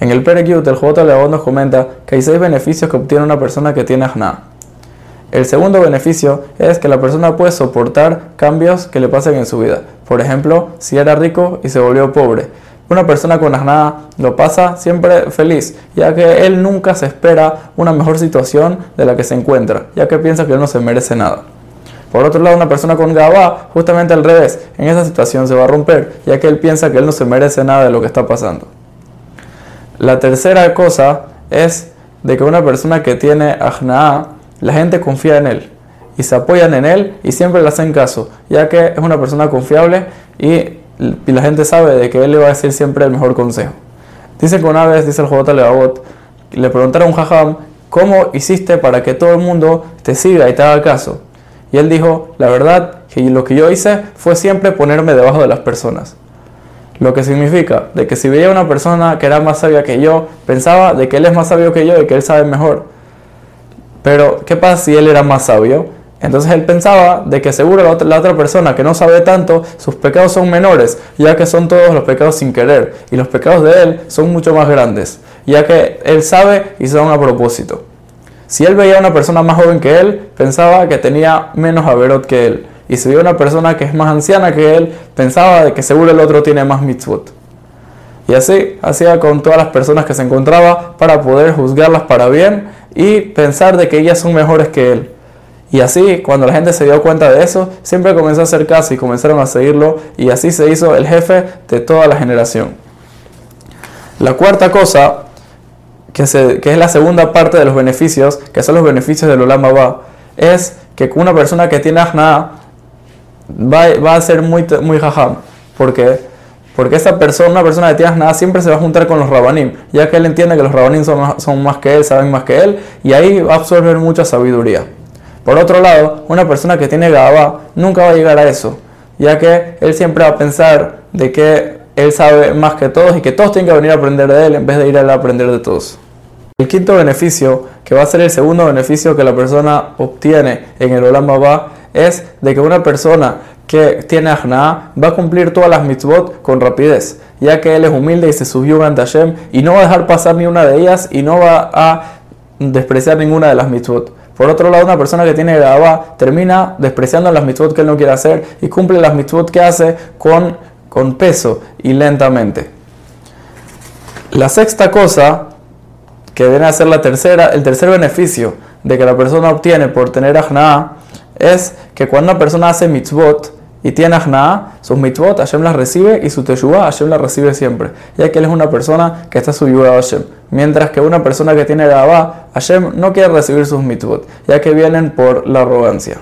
En el Perekyut, el Levot nos comenta que hay seis beneficios que obtiene una persona que tiene Ajna. El segundo beneficio es que la persona puede soportar cambios que le pasen en su vida. Por ejemplo, si era rico y se volvió pobre. Una persona con Ajna lo pasa siempre feliz, ya que él nunca se espera una mejor situación de la que se encuentra, ya que piensa que él no se merece nada. Por otro lado, una persona con Gabá, justamente al revés, en esa situación se va a romper, ya que él piensa que él no se merece nada de lo que está pasando. La tercera cosa es de que una persona que tiene Ajna'a, la gente confía en él y se apoyan en él y siempre le hacen caso, ya que es una persona confiable y, la gente sabe de que él le va a decir siempre el mejor consejo. Dice que una vez, dice el Jobot Levavot, le preguntaron a un jajam, ¿cómo hiciste para que todo el mundo te siga y te haga caso? Y él dijo, la verdad, que lo que yo hice fue siempre ponerme debajo de las personas. Lo que significa de que si veía una persona que era más sabia que yo, pensaba de que él es más sabio que yo y que él sabe mejor. Pero, ¿qué pasa si él era más sabio? Entonces él pensaba de que seguro la otra, la otra, persona que no sabe tanto, sus pecados son menores, ya que son todos los pecados sin querer, y los pecados de él son mucho más grandes, ya que él sabe y son a propósito. Si él veía a una persona más joven que él, pensaba que tenía menos averot que él. Y si veía a una persona que es más anciana que él, pensaba de que seguro el otro tiene más mitzvot. Y así hacía con todas las personas que se encontraba para poder juzgarlas para bien y pensar de que ellas son mejores que él. Y así, cuando la gente se dio cuenta de eso, siempre comenzó a hacer caso y comenzaron a seguirlo y así se hizo el jefe de toda la generación. La cuarta cosa que, es la segunda parte de los beneficios, que son los beneficios del Olam Abba, es que una persona que tiene Ajna va, a ser muy, muy jajam. ¿Por qué? Porque esa persona, una persona que tiene Ajna siempre se va a juntar con los rabanim, ya que él entiende que los rabanim son, son más que él, saben más que él, y ahí va a absorber mucha sabiduría. Por otro lado, una persona que tiene Gaba nunca va a llegar a eso, ya que él siempre va a pensar de que él sabe más que todos y que todos tienen que venir a aprender de él en vez de ir a aprender de todos. El quinto beneficio, que va a ser el segundo beneficio que la persona obtiene en el Olam va es de que una persona que tiene ajna va a cumplir todas las mitzvot con rapidez, ya que él es humilde y se subió ante Hashem y no va a dejar pasar ni una de ellas y no va a despreciar ninguna de las mitzvot. Por otro lado, una persona que tiene Gabá termina despreciando las mitzvot que él no quiere hacer y cumple las mitzvot que hace con, con peso y lentamente. La sexta cosa que viene a ser la tercera, el tercer beneficio de que la persona obtiene por tener ajna es que cuando una persona hace mitzvot y tiene ajna, sus mitzvot Hashem las recibe y su teshuva Hashem las recibe siempre, ya que él es una persona que está subido a Hashem. Mientras que una persona que tiene gabá, Hashem no quiere recibir sus mitzvot, ya que vienen por la arrogancia.